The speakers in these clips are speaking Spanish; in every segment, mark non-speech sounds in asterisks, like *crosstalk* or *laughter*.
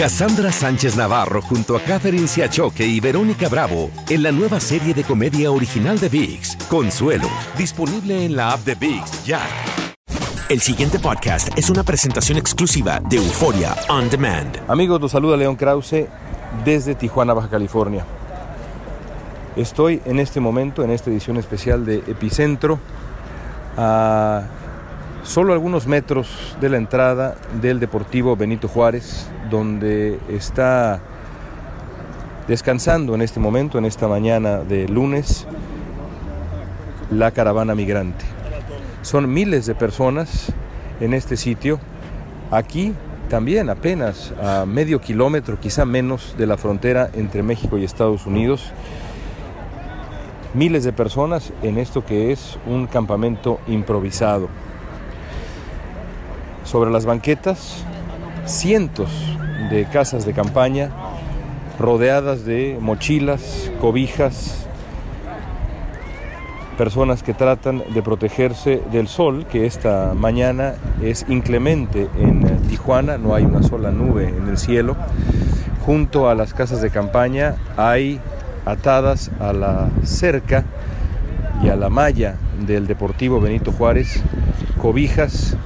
Cassandra Sánchez Navarro junto a Catherine Siachoque y Verónica Bravo en la nueva serie de comedia original de VIX, Consuelo, disponible en la app de VIX ya. El siguiente podcast es una presentación exclusiva de Euforia On Demand. Amigos, los saluda León Krause desde Tijuana, Baja California. Estoy en este momento, en esta edición especial de Epicentro, a solo algunos metros de la entrada del Deportivo Benito Juárez, donde está descansando en este momento, en esta mañana de lunes, la caravana migrante. Son miles de personas en este sitio. Aquí también apenas a medio kilómetro, quizá menos, de la frontera entre México y Estados Unidos. Miles de personas en esto que es un campamento improvisado. Sobre las banquetas, cientos de casas de campaña rodeadas de mochilas, cobijas, personas que tratan de protegerse del sol, que esta mañana es inclemente en Tijuana, no hay una sola nube en el cielo. Junto a las casas de campaña hay atadas a la cerca y a la malla del Deportivo Benito Juárez cobijas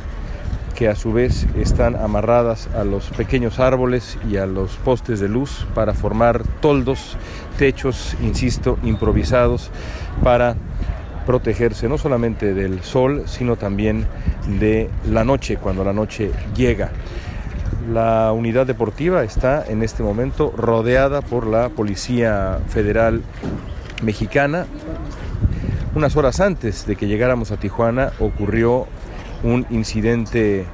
que a su vez están amarradas a los pequeños árboles y a los postes de luz para formar toldos, techos, insisto, improvisados para protegerse no solamente del sol, sino también de la noche, cuando la noche llega. La unidad deportiva está en este momento rodeada por la Policía Federal Mexicana. Unas horas antes de que llegáramos a Tijuana ocurrió un incidente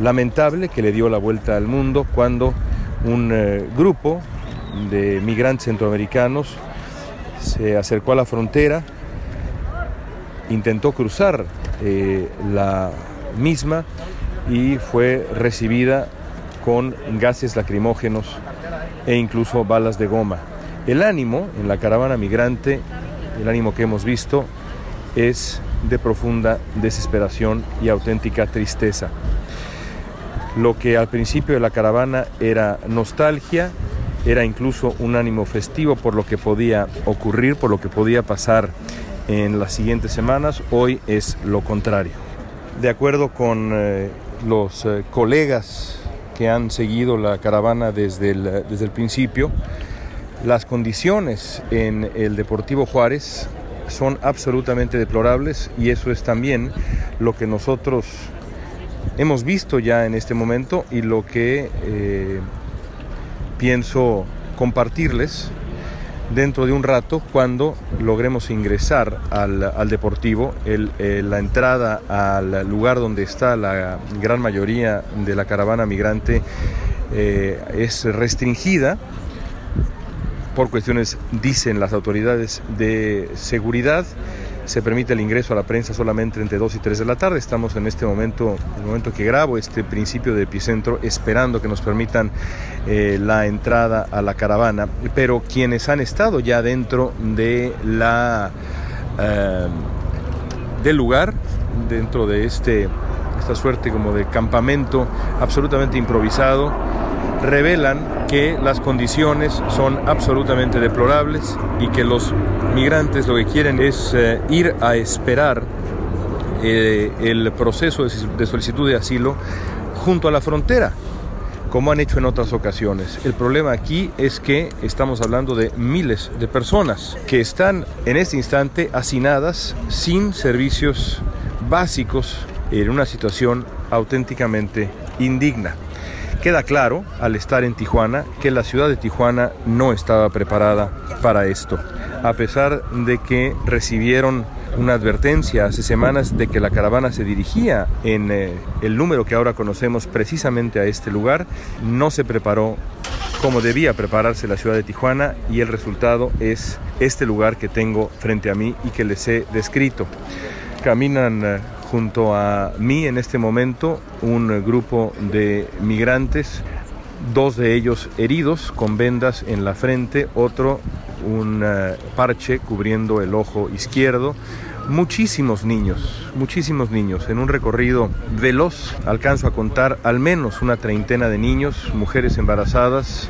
lamentable que le dio la vuelta al mundo cuando un eh, grupo de migrantes centroamericanos se acercó a la frontera, intentó cruzar eh, la misma y fue recibida con gases lacrimógenos e incluso balas de goma. El ánimo en la caravana migrante, el ánimo que hemos visto, es de profunda desesperación y auténtica tristeza. Lo que al principio de la caravana era nostalgia, era incluso un ánimo festivo por lo que podía ocurrir, por lo que podía pasar en las siguientes semanas, hoy es lo contrario. De acuerdo con eh, los eh, colegas que han seguido la caravana desde el, desde el principio, las condiciones en el Deportivo Juárez son absolutamente deplorables y eso es también lo que nosotros hemos visto ya en este momento y lo que eh, pienso compartirles dentro de un rato cuando logremos ingresar al, al deportivo. Eh, la entrada al lugar donde está la gran mayoría de la caravana migrante eh, es restringida por cuestiones, dicen las autoridades de seguridad. Se permite el ingreso a la prensa solamente entre 2 y 3 de la tarde. Estamos en este momento, en el momento que grabo este principio de epicentro, esperando que nos permitan eh, la entrada a la caravana. Pero quienes han estado ya dentro de la eh, del lugar, dentro de este esta suerte como de campamento absolutamente improvisado, revelan que las condiciones son absolutamente deplorables y que los migrantes lo que quieren es eh, ir a esperar eh, el proceso de solicitud de asilo junto a la frontera como han hecho en otras ocasiones. El problema aquí es que estamos hablando de miles de personas que están en este instante hacinadas sin servicios básicos en una situación auténticamente indigna. Queda claro al estar en Tijuana que la ciudad de Tijuana no estaba preparada para esto, a pesar de que recibieron una advertencia hace semanas de que la caravana se dirigía en eh, el número que ahora conocemos precisamente a este lugar. No se preparó como debía prepararse la ciudad de Tijuana y el resultado es este lugar que tengo frente a mí y que les he descrito. Caminan eh, junto a mí en este momento un grupo de migrantes, dos de ellos heridos con vendas en la frente, otro un eh, parche cubriendo el ojo izquierdo. Muchísimos niños, muchísimos niños. En un recorrido veloz alcanzo a contar al menos una treintena de niños, mujeres embarazadas,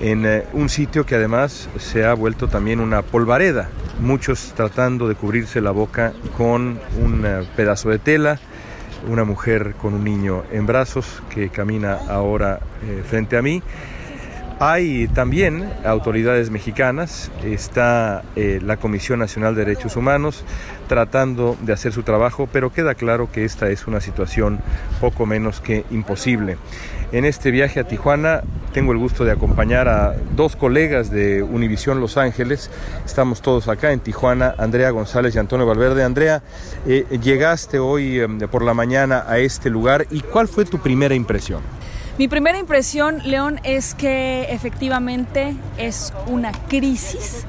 en eh, un sitio que además se ha vuelto también una polvareda. Muchos tratando de cubrirse la boca con un eh, pedazo de tela, una mujer con un niño en brazos que camina ahora frente a mí hay también autoridades mexicanas, está eh, la Comisión Nacional de Derechos Humanos tratando de hacer su trabajo, pero queda claro que esta es una situación poco menos que imposible. En este viaje a Tijuana tengo el gusto de acompañar a dos colegas de Univisión Los Ángeles. Estamos todos acá en Tijuana, Andrea González y Antonio Valverde. Andrea, eh, llegaste hoy em, por la mañana a este lugar y ¿cuál fue tu primera impresión? Mi primera impresión, León, es que efectivamente es una crisis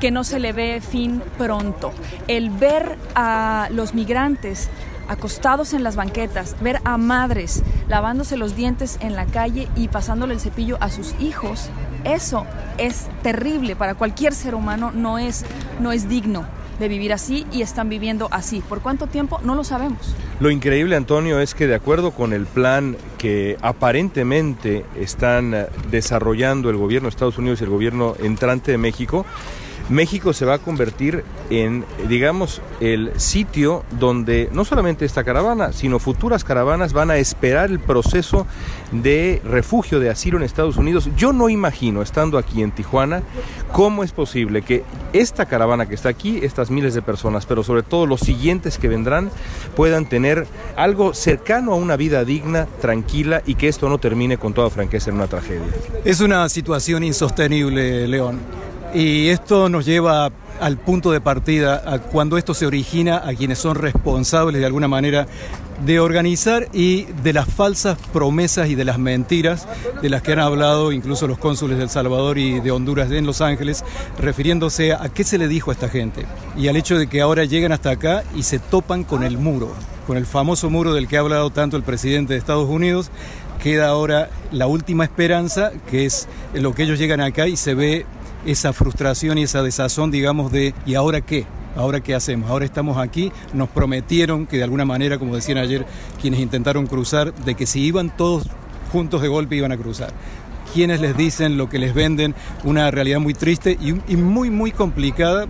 que no se le ve fin pronto. El ver a los migrantes acostados en las banquetas, ver a madres lavándose los dientes en la calle y pasándole el cepillo a sus hijos, eso es terrible para cualquier ser humano, no es, no es digno de vivir así y están viviendo así. ¿Por cuánto tiempo? No lo sabemos. Lo increíble, Antonio, es que de acuerdo con el plan que aparentemente están eh, desarrollando el gobierno de Estados Unidos y el gobierno entrante de México, México se va a convertir en, digamos, el sitio donde no solamente esta caravana, sino futuras caravanas van a esperar el proceso de refugio, de asilo en Estados Unidos. Yo no imagino, estando aquí en Tijuana, cómo es posible que esta caravana que está aquí, estas miles de personas, pero sobre todo los siguientes que vendrán, puedan tener algo cercano a una vida digna, tranquila y que esto no termine con toda franqueza en una tragedia. Es una situación insostenible, León. Y esto nos lleva al punto de partida, a cuando esto se origina, a quienes son responsables de alguna manera de organizar y de las falsas promesas y de las mentiras de las que han hablado incluso los cónsules de El Salvador y de Honduras en Los Ángeles, refiriéndose a qué se le dijo a esta gente y al hecho de que ahora llegan hasta acá y se topan con el muro, con el famoso muro del que ha hablado tanto el presidente de Estados Unidos. Queda ahora la última esperanza, que es lo que ellos llegan acá y se ve esa frustración y esa desazón, digamos, de ¿y ahora qué? ¿Ahora qué hacemos? Ahora estamos aquí, nos prometieron que de alguna manera, como decían ayer quienes intentaron cruzar, de que si iban todos juntos de golpe iban a cruzar. Quienes les dicen lo que les venden, una realidad muy triste y, muy, muy complicada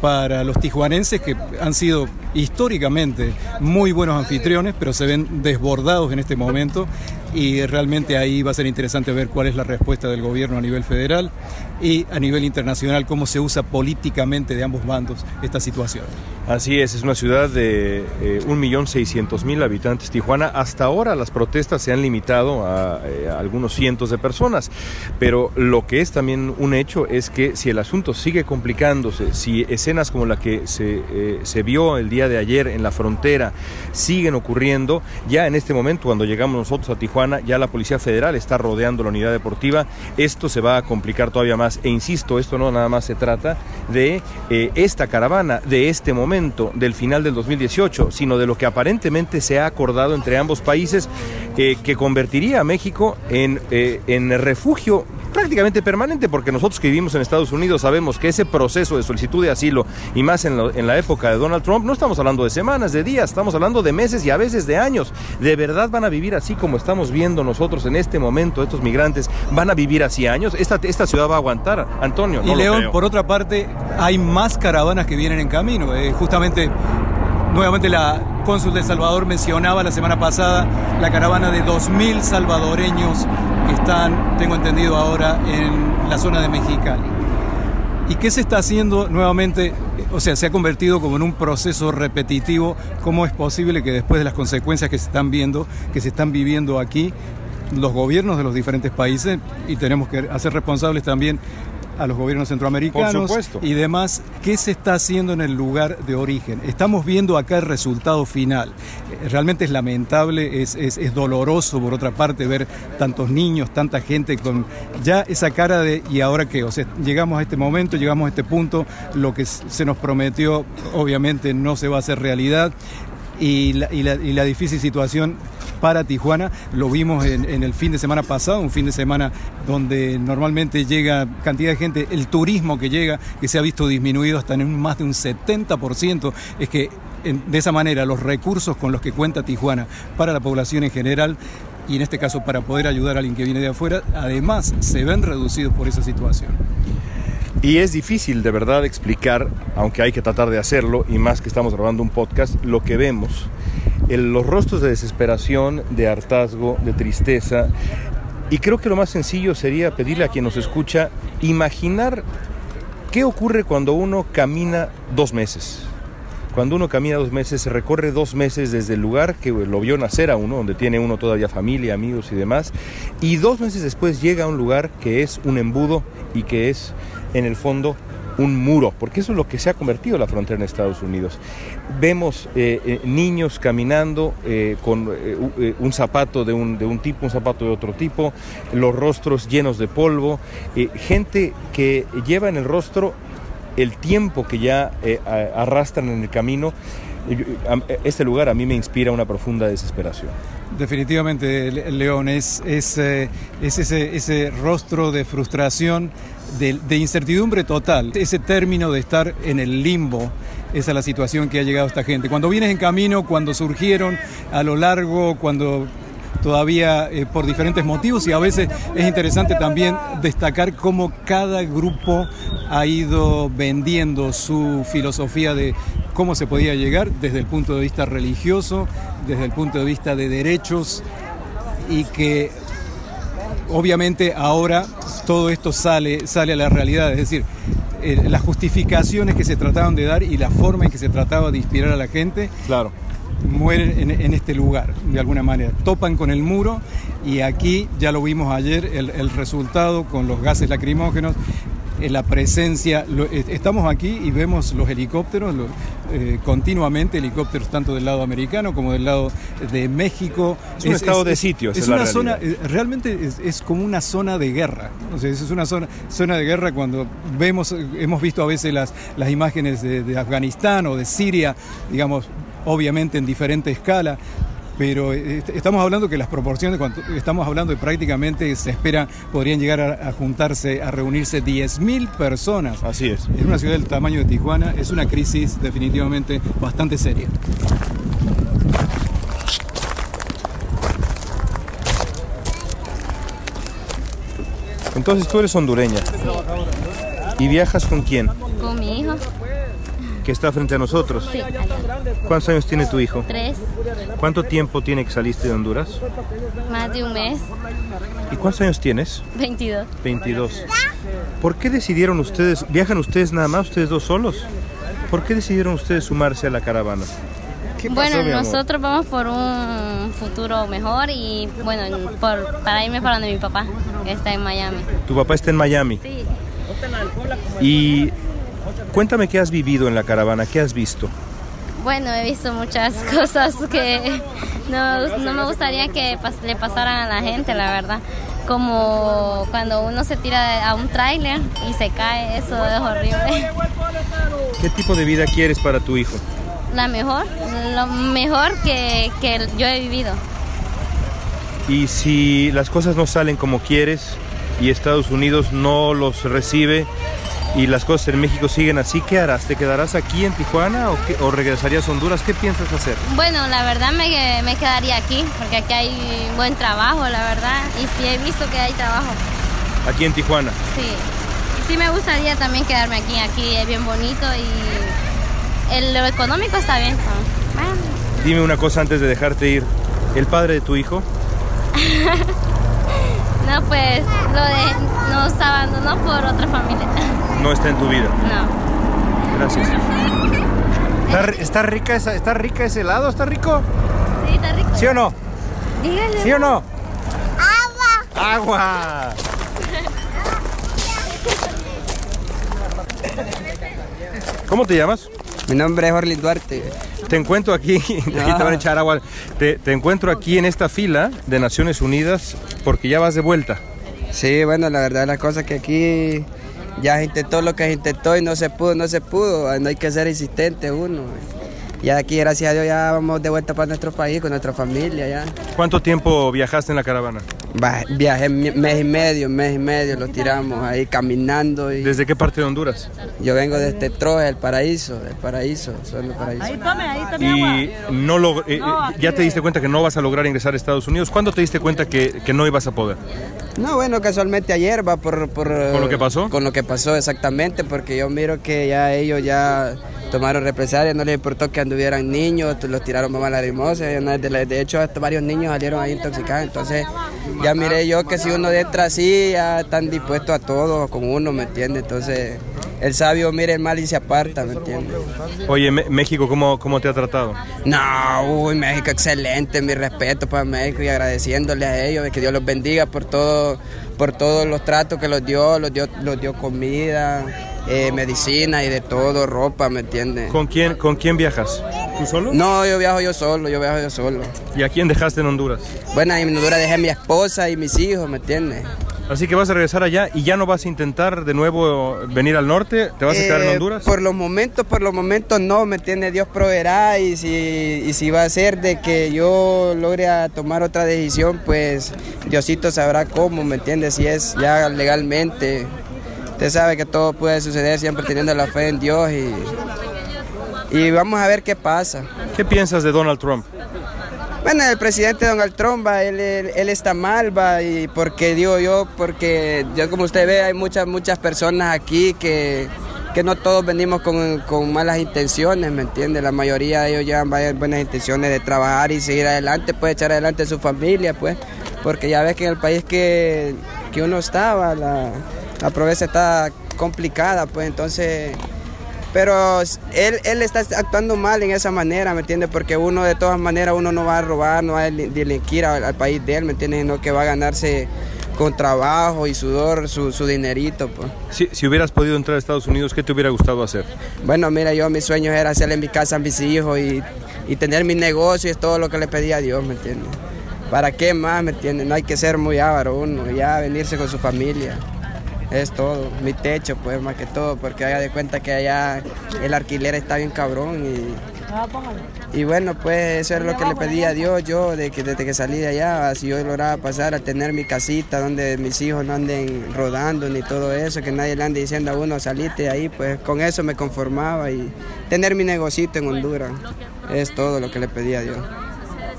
para los tijuanenses que han sido históricamente muy buenos anfitriones, pero se ven desbordados en este momento y realmente ahí va a ser interesante ver cuál es la respuesta del gobierno a nivel federal y a nivel internacional cómo se usa políticamente de ambos bandos esta situación. Así es, es una ciudad de 1.600.000 eh, habitantes. Tijuana, hasta ahora las protestas se han limitado eh, a, algunos cientos de personas, pero lo que es también un hecho es que si el asunto sigue complicándose, si escenas como la que se, eh, se vio el día de ayer en la frontera siguen ocurriendo, ya en este momento cuando llegamos nosotros a Tijuana, ya la Policía Federal está rodeando la unidad deportiva, esto se va a complicar todavía más e insisto, esto no nada más se trata de esta caravana, de este momento, del final del 2018, sino de lo que aparentemente se ha acordado entre ambos países, que convertiría a México en, eh, en refugio prácticamente permanente, porque nosotros que vivimos en Estados Unidos sabemos que ese proceso de solicitud de asilo, y más en, lo- en la época de Donald Trump, no estamos hablando de semanas, de días, estamos hablando de meses y a veces de años. ¿De verdad van a vivir así como estamos viendo nosotros en este momento, estos migrantes? ¿Van a vivir así años? ¿Esta, esta ciudad va a aguantar, Antonio? Y No León, creo. por otra parte, hay más caravanas que vienen en camino. Eh, justamente, nuevamente la cónsul de El Salvador mencionaba la semana pasada la caravana de 2.000 salvadoreños que están, tengo entendido ahora, en la zona de Mexicali. ¿Y qué se está haciendo nuevamente? O sea, se ha convertido como en un proceso repetitivo. ¿Cómo es posible que después de las consecuencias que se están viendo, que se están viviendo aquí, los gobiernos de los diferentes países, y tenemos que hacer responsables también a los gobiernos centroamericanos y demás, ¿qué se está haciendo en el lugar de origen? Estamos viendo acá el resultado final. Realmente es lamentable, es, es- es doloroso por otra parte ver tantos niños, tanta gente con ya esa cara de ¿y ahora qué? O sea, llegamos a este momento, llegamos a este punto, lo que se nos prometió obviamente no se va a hacer realidad y la, y la- y la difícil situación para Tijuana lo vimos en, el fin de semana pasado, un fin de semana donde normalmente llega cantidad de gente, el turismo que llega, que se ha visto disminuido hasta en más de un 70%, es que de esa manera los recursos con los que cuenta Tijuana para la población en general y en este caso para poder ayudar a alguien que viene de afuera, además se ven reducidos por esa situación. Y es difícil de verdad explicar, aunque hay que tratar de hacerlo, y más que estamos grabando un podcast, lo que vemos. Los rostros de desesperación, de hartazgo, de tristeza. Y creo que lo más sencillo sería pedirle a quien nos escucha imaginar qué ocurre cuando uno camina dos meses. Cuando uno camina dos meses, se recorre dos meses desde el lugar que lo vio nacer a uno, donde tiene uno todavía familia, amigos y demás, y dos meses después llega a un lugar que es un embudo y que es, en el fondo, un muro, porque eso es lo que se ha convertido la frontera en Estados Unidos. Vemos eh, eh, niños caminando eh, con un zapato de un, de un tipo, un zapato de otro tipo, los rostros llenos de polvo, gente que lleva en el rostro el tiempo que ya arrastran en el camino. Este lugar a mí me inspira una profunda desesperación. Definitivamente, Le- León, es, es, es ese, ese rostro de frustración, de, incertidumbre total, ese término de estar en el limbo. Esa es la situación que ha llegado esta gente. Cuando vienes en camino, cuando surgieron a lo largo, cuando todavía eh, por diferentes motivos y a veces es interesante también destacar cómo cada grupo ha ido vendiendo su filosofía de cómo se podía llegar desde el punto de vista religioso, desde el punto de vista de derechos y que obviamente ahora todo esto sale, sale a la realidad, es decir, eh, las justificaciones que se trataban de dar y la forma en que se trataba de inspirar a la gente Claro. mueren en, en este lugar, de alguna manera. Topan con el muro y aquí, ya lo vimos ayer, el, el resultado con los gases lacrimógenos, la presencia, lo- eh, estamos aquí y vemos los helicópteros, lo- eh, continuamente helicópteros tanto del lado americano como del lado de México. Es un estado de sitio, Es es una zona, realidad. eh, realmente es, como una zona de guerra. O sea, es una zona, zona de guerra cuando vemos, eh, hemos visto a veces las, las imágenes de, de Afganistán o de Siria, digamos, obviamente en diferente escala. Pero eh, est- estamos hablando que las proporciones, cuando estamos hablando de prácticamente se espera, podrían llegar a, a juntarse, a reunirse 10.000 personas. Así es. En una ciudad del tamaño de Tijuana es una crisis definitivamente bastante seria. Entonces tú eres hondureña. ¿Y viajas con quién? Con mi hijo, Que está frente a nosotros. sí. ¿Cuántos años tiene tu hijo? tres, ¿Cuánto tiempo tiene que saliste de Honduras? más de un mes, ¿Y cuántos años tienes? 22. 22. ¿Por qué decidieron ustedes, viajan ustedes nada más, ustedes dos solos? ¿Por qué decidieron ustedes sumarse a la caravana? ¿Qué pasó, Bueno, nosotros vamos por un futuro mejor y bueno, por, para irme para donde mi papá, que está en Miami. Tu papá está en Miami. Sí. Y cuéntame qué has vivido en la caravana, qué has visto. Bueno, he visto muchas *laughs* cosas que no, no me gustaría que pas- le pasaran a la gente, la verdad. Como cuando uno se tira a un tráiler y se cae, eso es horrible. ¿Qué tipo de vida quieres para tu hijo? La mejor, lo mejor que, que yo he vivido. Y si las cosas no salen como quieres, y Estados Unidos no los recibe y las cosas en México siguen así, ¿qué harás? ¿Te quedarás aquí en Tijuana o, qué- o regresarías a Honduras? ¿Qué piensas hacer? Bueno, la verdad me, me quedaría aquí, porque aquí hay buen trabajo, la verdad. Y sí he visto que hay trabajo. Aquí en Tijuana. Sí. Sí me gustaría también quedarme aquí. Aquí es bien bonito y el, lo económico está bien. Bueno, Dime una cosa antes de dejarte ir. ¿El padre de tu hijo? *laughs* no, pues lo de, nos abandonó por otra familia. *laughs* No está en tu vida. No. Gracias. ¿Está, ri- está rica esa, ¿Está rica ese helado? ¿Está rico? Sí, está rico. ¿Sí o no? Dígale. ¿Sí o no? ¡Agua! ¡Agua! ¿Cómo te llamas? Mi nombre es Orlin Duarte. Te encuentro aquí, *laughs* aquí te van a echar agua. Te, te encuentro aquí en esta fila de Naciones Unidas porque ya vas de vuelta. Sí, bueno, la verdad la cosa es que aquí ya se intentó lo que se intentó y no se pudo, no se pudo. No hay que ser insistente uno. Ya aquí, gracias a Dios, ya vamos de vuelta para nuestro país, con nuestra familia ya. ¿Cuánto tiempo viajaste en la caravana? Viajé mes y medio, mes y medio, lo tiramos ahí caminando. Y... ¿Desde qué parte de Honduras? Yo vengo de este Troje, el paraíso, el paraíso, son el paraíso. tome, ahí tome Y no lo, eh, eh, ya te diste cuenta que no vas a lograr ingresar a Estados Unidos. ¿Cuándo te diste cuenta que, que no ibas a poder? No, bueno, casualmente ayer va por, por... ¿Con lo que pasó? Con lo que pasó, exactamente, porque yo miro que ya ellos ya tomaron represalias, no les importó que anduvieran niños, los tiraron mamá nada, de, de hecho hasta varios niños salieron ahí intoxicados, entonces ya miré yo que si uno entra así, ya están dispuestos a todo con uno, ¿me entiendes? Entonces el sabio mira el mal y se aparta, ¿me entiendes? Oye, México, ¿cómo, ¿cómo te ha tratado? No, uy, México excelente, mi respeto para México y agradeciéndole a ellos, que Dios los bendiga por todo, por todos los tratos que los dio, los dio, los dio comida, eh, medicina y de todo, ropa, ¿me entiendes? ¿Con quién, ¿Con quién viajas? ¿Tú solo? No, yo viajo yo solo, yo viajo yo solo. ¿Y a quién dejaste en Honduras? Bueno, en Honduras dejé a mi esposa y mis hijos, ¿me entiendes? Así que vas a regresar allá y ya no vas a intentar de nuevo venir al norte, ¿te vas a quedar en Eh, Honduras? Por los momentos, por los momentos no, ¿me entiende? Dios proveerá y si, y si va a ser de que yo logre a tomar otra decisión, pues Diosito sabrá cómo, ¿me entiende? Si es ya legalmente. Usted sabe que todo puede suceder siempre teniendo la fe en Dios y, y vamos a ver qué pasa. ¿Qué piensas de Donald Trump? Bueno, el presidente Donald Trump, va, él, él- él está mal, va, y porque digo yo, porque yo como usted ve, hay muchas, muchas personas aquí que, que no todos venimos con, con malas intenciones, ¿me entiende? La mayoría de ellos llevan varias buenas intenciones de trabajar y seguir adelante, pues echar adelante su familia, pues, porque ya ves que en el país que, que uno estaba, la, la pobreza está complicada, pues entonces... Pero él, él está actuando mal en esa manera, ¿me entiendes? Porque uno de todas maneras, uno no va a robar, no va a delinquir al, al país de él, ¿me entiendes? Sino que va a ganarse con trabajo y sudor su, su dinerito, pues. Si, si hubieras podido entrar a Estados Unidos, ¿qué te hubiera gustado hacer? Bueno, mira, yo mis sueños era hacerle en mi casa a mis hijos y, y tener mi negocio, es todo lo que le pedí a Dios, ¿me entiendes? ¿Para qué más, me entiendes? No hay que ser muy avaro uno, ya venirse con su familia. Es todo, mi techo, pues, más que todo, porque haga de cuenta que allá el alquiler está bien cabrón y, y bueno, pues eso es lo que le pedí a Dios yo de que, desde que salí de allá, si yo lograba pasar a tener mi casita donde mis hijos no anden rodando ni todo eso, que nadie le ande diciendo a uno salite de ahí, pues con eso me conformaba y tener mi negocito en Honduras. Es todo lo que le pedí a Dios.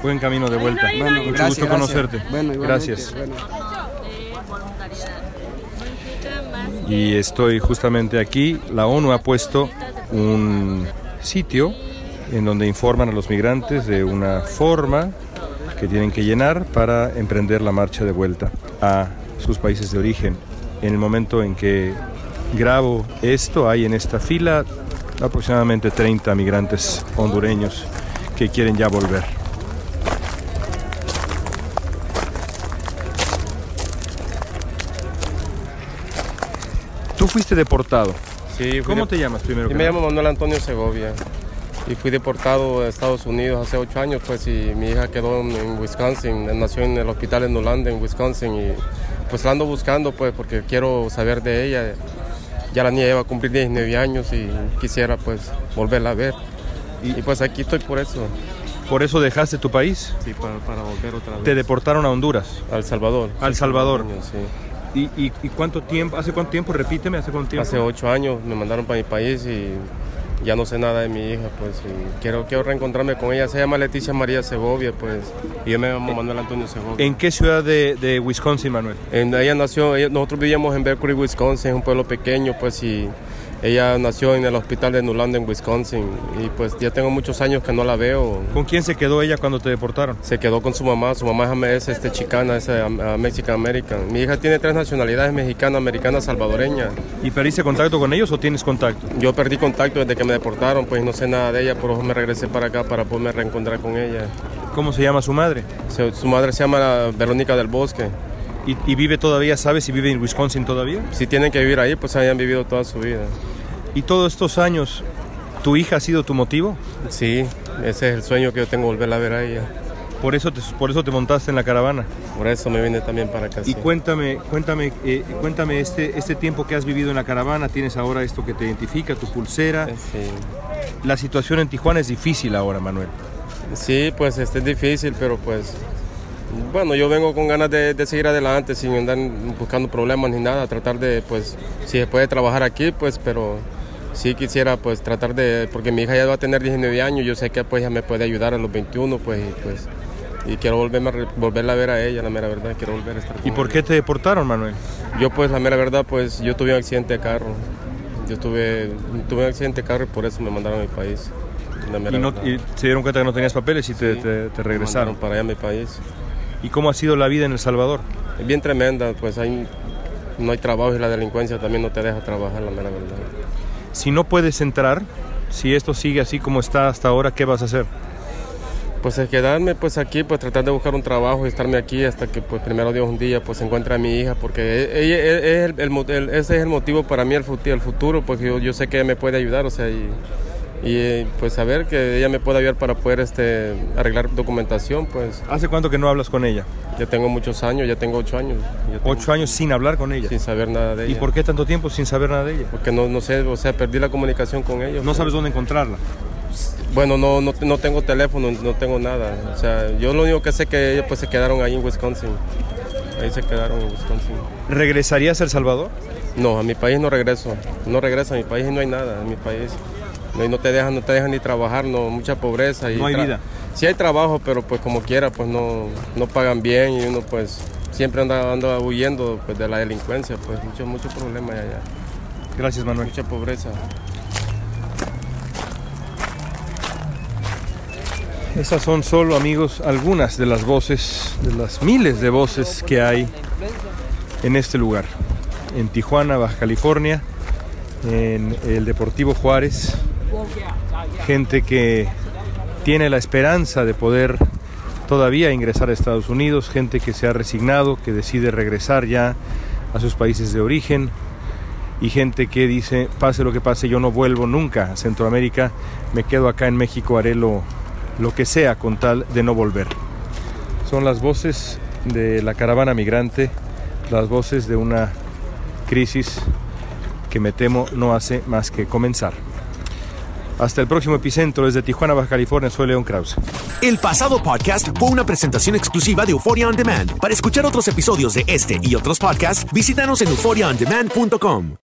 Buen camino de vuelta. Bueno, Mucho gracias, gusto gracias. conocerte. Bueno, gracias. bueno. Y estoy justamente aquí. La ONU ha puesto un sitio en donde informan a los migrantes de una forma que tienen que llenar para emprender la marcha de vuelta a sus países de origen. En el momento en que grabo esto, hay en esta fila aproximadamente 30 migrantes hondureños que quieren ya volver. Tú fuiste deportado. Sí, ¿Cómo de- te llamas primero? Yo me llamo Manuel Antonio Segovia y fui deportado a Estados Unidos hace ocho años, pues, y mi hija quedó en, en Wisconsin, nació en el hospital en Holanda, en Wisconsin, y pues la ando buscando, pues, porque quiero saber de ella. Ya la niña va a cumplir 19 años y quisiera, pues, volverla a ver. Y, pues aquí estoy por eso. ¿Por eso dejaste tu país? Sí, para, para volver otra vez. Te deportaron a Honduras. A El Salvador. A El Salvador. Sí. ¿Y, y, y cuánto tiempo? ¿Hace cuánto tiempo? Repíteme, ¿hace cuánto tiempo? Hace ocho años me mandaron para mi país y ya no sé nada de mi hija, pues y quiero, quiero reencontrarme con ella. Se llama Leticia María Segovia, pues, y yo me llamo Manuel Antonio Segovia. ¿En qué ciudad de, de Wisconsin, Manuel? En- ella nació, ella- nosotros vivíamos en Berkeley, Wisconsin, un pueblo pequeño, pues, y ella nació en el hospital de Newland en Wisconsin, y pues ya tengo muchos años que no la veo. ¿Con quién se quedó ella cuando te deportaron? Se quedó con su mamá, su mamá es, este, chicana, es eh, Mexican American. Mi hija tiene tres nacionalidades, mexicana, americana, salvadoreña. ¿Y perdiste contacto con ellos o tienes contacto? Yo perdí contacto desde que me deportaron, pues no sé nada de ella, por eso me regresé para acá para poderme reencontrar con ella. ¿Cómo se llama su madre? Su madre se llama Verónica del Bosque. ¿Y, y vive todavía, sabes si vive en Wisconsin todavía? Si tienen que vivir ahí, pues hayan vivido toda su vida. ¿Y todos estos años, tu hija ha sido tu motivo? Sí, ese es el sueño que yo tengo, volverla a ver a ella. Por eso te, por eso te montaste en la caravana. Por eso me vine también para acá. Y sí. cuéntame, cuéntame, eh, cuéntame este, este tiempo que has vivido en la caravana, tienes ahora esto que te identifica, tu pulsera. La situación en Tijuana es difícil ahora, Manuel. Sí, pues este es difícil, pero pues bueno, yo vengo con ganas de, de seguir adelante sin andar buscando problemas ni nada, tratar de, pues, si se puede trabajar aquí, pues, pero sí quisiera, pues, tratar de, porque mi hija ya va a tener 19 años, yo sé que, pues, ya me puede ayudar a los 21, pues, y, pues, y quiero volverme a volverla a ver a ella, la mera verdad, quiero volver a estar con ¿Y por ella. qué te deportaron, Manuel? Yo, pues, la mera verdad, pues, yo tuve un accidente de carro, yo tuve, tuve un accidente de carro y por eso me mandaron a mi país. la mera Y, no- y se dieron cuenta que no tenías papeles y te, te- te regresaron. mandaron para allá a mi país. ¿Y cómo ha sido la vida en El Salvador? Es bien tremenda, pues hay, no hay trabajo y la delincuencia también no te deja trabajar, la mera verdad. Si no puedes entrar, si esto sigue así como está hasta ahora, ¿qué vas a hacer? Pues es quedarme pues aquí, pues tratar de buscar un trabajo y estarme aquí hasta que pues primero Dios un día pues encuentre a mi hija, porque e- ella, e- es el, el el- ese es el motivo para mí el futuro, el futuro pues yo, yo sé que ella me puede ayudar, o sea, y, y pues saber que ella me puede ayudar para poder este, arreglar documentación, pues. ¿Hace cuánto que no hablas con ella? Ya tengo muchos años, ya tengo ocho años. ya tengo- Ocho años sin hablar con ella. Sin saber nada de ella. ¿Y por qué tanto tiempo sin saber nada de ella? Porque no, no sé, o sea, perdí la comunicación con ellos. No sabes dónde encontrarla. Bueno, no, no, no tengo teléfono, no tengo nada. O sea, yo lo único que sé es que ellos pues se quedaron ahí en Wisconsin. Ahí se quedaron en Wisconsin. ¿Regresarías a El Salvador? No, a mi país no regreso. No regreso a mi país y no hay nada en mi país. No, y no te dejan, no te dejan ni trabajar, no, mucha pobreza. Y No hay vida. Sí hay trabajo, pero pues como quiera, pues no, no pagan bien y uno pues siempre anda, anda huyendo pues, de la delincuencia, pues mucho, mucho problema hay allá. Gracias, Manuel. Mucha pobreza. Esas son solo, amigos, algunas de las voces, de las miles de voces que hay en este lugar. En Tijuana, Baja California, en el Deportivo Juárez. Gente que tiene la esperanza de poder todavía ingresar a Estados Unidos, gente que se ha resignado, que decide regresar ya a sus países de origen y gente que dice, pase lo que pase, yo no vuelvo nunca a Centroamérica, me quedo acá en México, haré lo, lo que sea con tal de no volver. Son las voces de la caravana migrante, las voces de una crisis que me temo no hace más que comenzar. Hasta el próximo epicentro desde Tijuana, Baja California, soy León Krause. El pasado podcast fue una presentación exclusiva de Euphoria On Demand. Para escuchar otros episodios de este y otros podcasts, visítanos en euphoriaondemand.com.